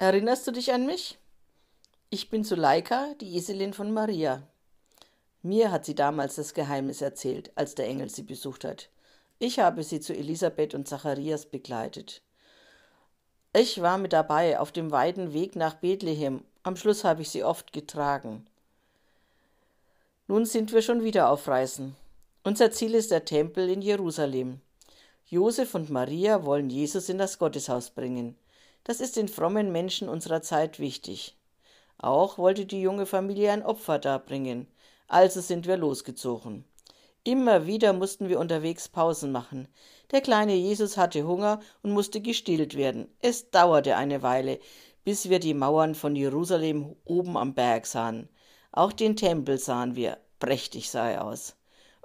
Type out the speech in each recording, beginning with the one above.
Erinnerst du dich an mich? Ich bin Suleika, die Eselin von Maria. Mir hat sie damals das Geheimnis erzählt, als der Engel sie besucht hat. Ich habe sie zu Elisabeth und Zacharias begleitet. Ich war mit dabei auf dem weiten Weg nach Bethlehem. Am Schluss habe ich sie oft getragen. Nun sind wir schon wieder auf Reisen. Unser Ziel ist der Tempel in Jerusalem. Josef und Maria wollen Jesus in das Gotteshaus bringen. Das ist den frommen Menschen unserer Zeit wichtig. Auch wollte die junge Familie ein Opfer darbringen. Also sind wir losgezogen. Immer wieder mussten wir unterwegs Pausen machen. Der kleine Jesus hatte Hunger und musste gestillt werden. Es dauerte eine Weile, bis wir die Mauern von Jerusalem oben am Berg sahen. Auch den Tempel sahen wir. Prächtig sah er aus.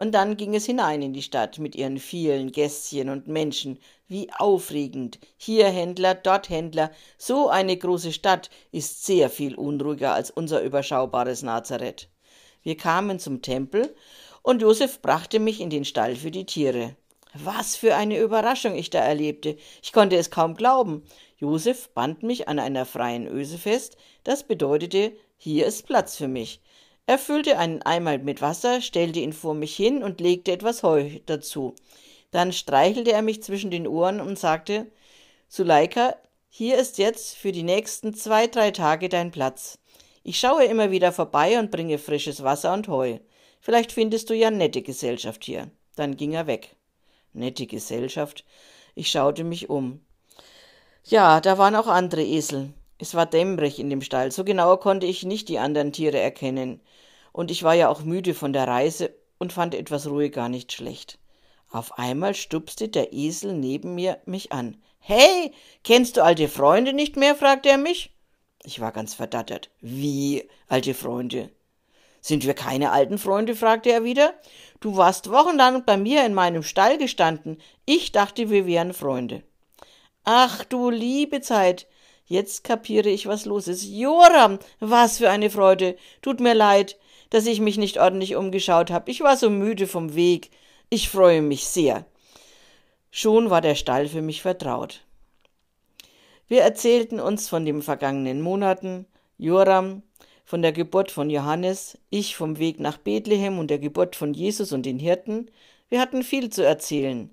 Und dann ging es hinein in die Stadt mit ihren vielen Gässchen und Menschen. Wie aufregend. Hier Händler, dort Händler. So eine große Stadt ist sehr viel unruhiger als unser überschaubares Nazareth. Wir kamen zum Tempel und Josef brachte mich in den Stall für die Tiere. Was für eine Überraschung ich da erlebte. Ich konnte es kaum glauben. Josef band mich an einer freien Öse fest. Das bedeutete, hier ist Platz für mich. Er füllte einen Eimer mit Wasser, stellte ihn vor mich hin und legte etwas Heu dazu. Dann streichelte er mich zwischen den Ohren und sagte, Suleika, hier ist jetzt für die nächsten zwei, drei Tage dein Platz. Ich schaue immer wieder vorbei und bringe frisches Wasser und Heu. Vielleicht findest du ja nette Gesellschaft hier. Dann ging er weg. Nette Gesellschaft. Ich schaute mich um. Ja, da waren auch andere Esel. Es war dämmerig in dem Stall, so genau konnte ich nicht die anderen Tiere erkennen. Und ich war ja auch müde von der Reise und fand etwas Ruhe gar nicht schlecht. Auf einmal stupste der Esel neben mir mich an. Hey, kennst du alte Freunde nicht mehr? fragte er mich. Ich war ganz verdattert. Wie, alte Freunde? Sind wir keine alten Freunde? fragte er wieder. Du warst wochenlang bei mir in meinem Stall gestanden. Ich dachte, wir wären Freunde. Ach du liebe Zeit, Jetzt kapiere ich, was los ist. Joram, was für eine Freude. Tut mir leid, dass ich mich nicht ordentlich umgeschaut habe. Ich war so müde vom Weg. Ich freue mich sehr. Schon war der Stall für mich vertraut. Wir erzählten uns von den vergangenen Monaten, Joram von der Geburt von Johannes, ich vom Weg nach Bethlehem und der Geburt von Jesus und den Hirten. Wir hatten viel zu erzählen.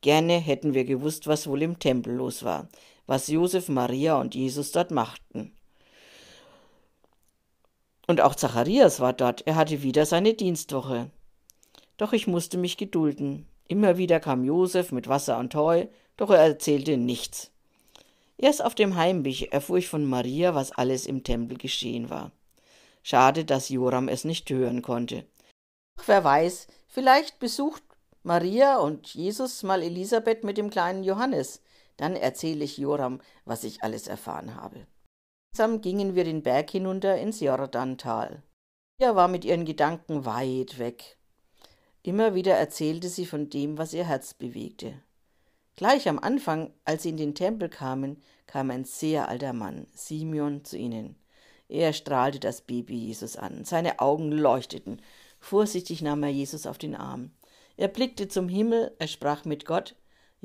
Gerne hätten wir gewusst, was wohl im Tempel los war was Josef, Maria und Jesus dort machten. Und auch Zacharias war dort, er hatte wieder seine Dienstwoche. Doch ich musste mich gedulden. Immer wieder kam Josef mit Wasser und Heu, doch er erzählte nichts. Erst auf dem Heimweg erfuhr ich von Maria, was alles im Tempel geschehen war. Schade, dass Joram es nicht hören konnte. Ach, wer weiß, vielleicht besucht Maria und Jesus mal Elisabeth mit dem kleinen Johannes. Dann erzähle ich Joram, was ich alles erfahren habe. Langsam gingen wir den Berg hinunter ins Jordantal. Maria war mit ihren Gedanken weit weg. Immer wieder erzählte sie von dem, was ihr Herz bewegte. Gleich am Anfang, als sie in den Tempel kamen, kam ein sehr alter Mann, Simeon, zu ihnen. Er strahlte das Baby Jesus an. Seine Augen leuchteten. Vorsichtig nahm er Jesus auf den Arm. Er blickte zum Himmel, er sprach mit Gott.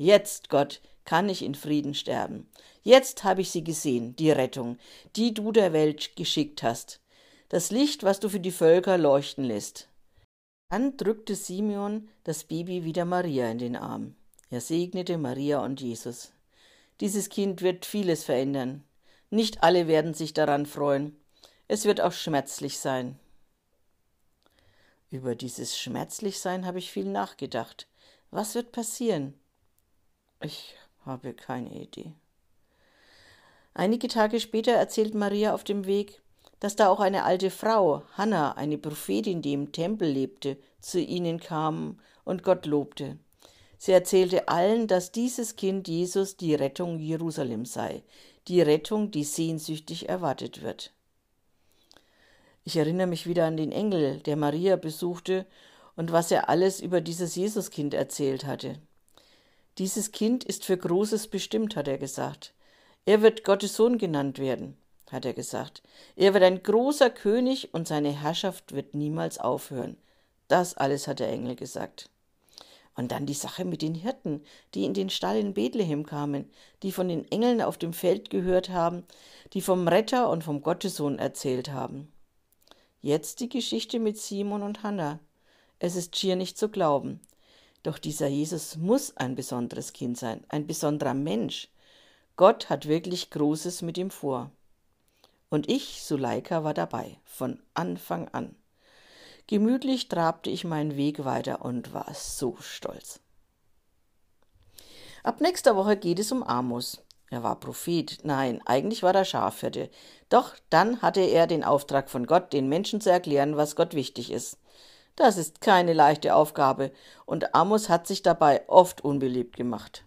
Jetzt, Gott, kann ich in Frieden sterben. Jetzt habe ich sie gesehen, die Rettung, die du der Welt geschickt hast. Das Licht, was du für die Völker leuchten lässt. Dann drückte Simeon das Baby wieder Maria in den Arm. Er segnete Maria und Jesus. Dieses Kind wird vieles verändern. Nicht alle werden sich daran freuen. Es wird auch schmerzlich sein. Über dieses Schmerzlichsein habe ich viel nachgedacht. Was wird passieren? Ich habe keine Idee. Einige Tage später erzählt Maria auf dem Weg, dass da auch eine alte Frau, Hannah, eine Prophetin, die im Tempel lebte, zu ihnen kam und Gott lobte. Sie erzählte allen, dass dieses Kind Jesus die Rettung Jerusalem sei, die Rettung, die sehnsüchtig erwartet wird. Ich erinnere mich wieder an den Engel, der Maria besuchte und was er alles über dieses Jesuskind erzählt hatte. Dieses Kind ist für Großes bestimmt, hat er gesagt. Er wird Gottes Sohn genannt werden, hat er gesagt. Er wird ein großer König und seine Herrschaft wird niemals aufhören. Das alles hat der Engel gesagt. Und dann die Sache mit den Hirten, die in den Stall in Bethlehem kamen, die von den Engeln auf dem Feld gehört haben, die vom Retter und vom Gottessohn erzählt haben. Jetzt die Geschichte mit Simon und Hannah. Es ist schier nicht zu glauben. Doch dieser Jesus muss ein besonderes Kind sein, ein besonderer Mensch. Gott hat wirklich Großes mit ihm vor. Und ich, Suleika, war dabei, von Anfang an. Gemütlich trabte ich meinen Weg weiter und war so stolz. Ab nächster Woche geht es um Amos. Er war Prophet. Nein, eigentlich war er Schafhirte. Doch dann hatte er den Auftrag von Gott, den Menschen zu erklären, was Gott wichtig ist. Das ist keine leichte Aufgabe, und Amos hat sich dabei oft unbeliebt gemacht.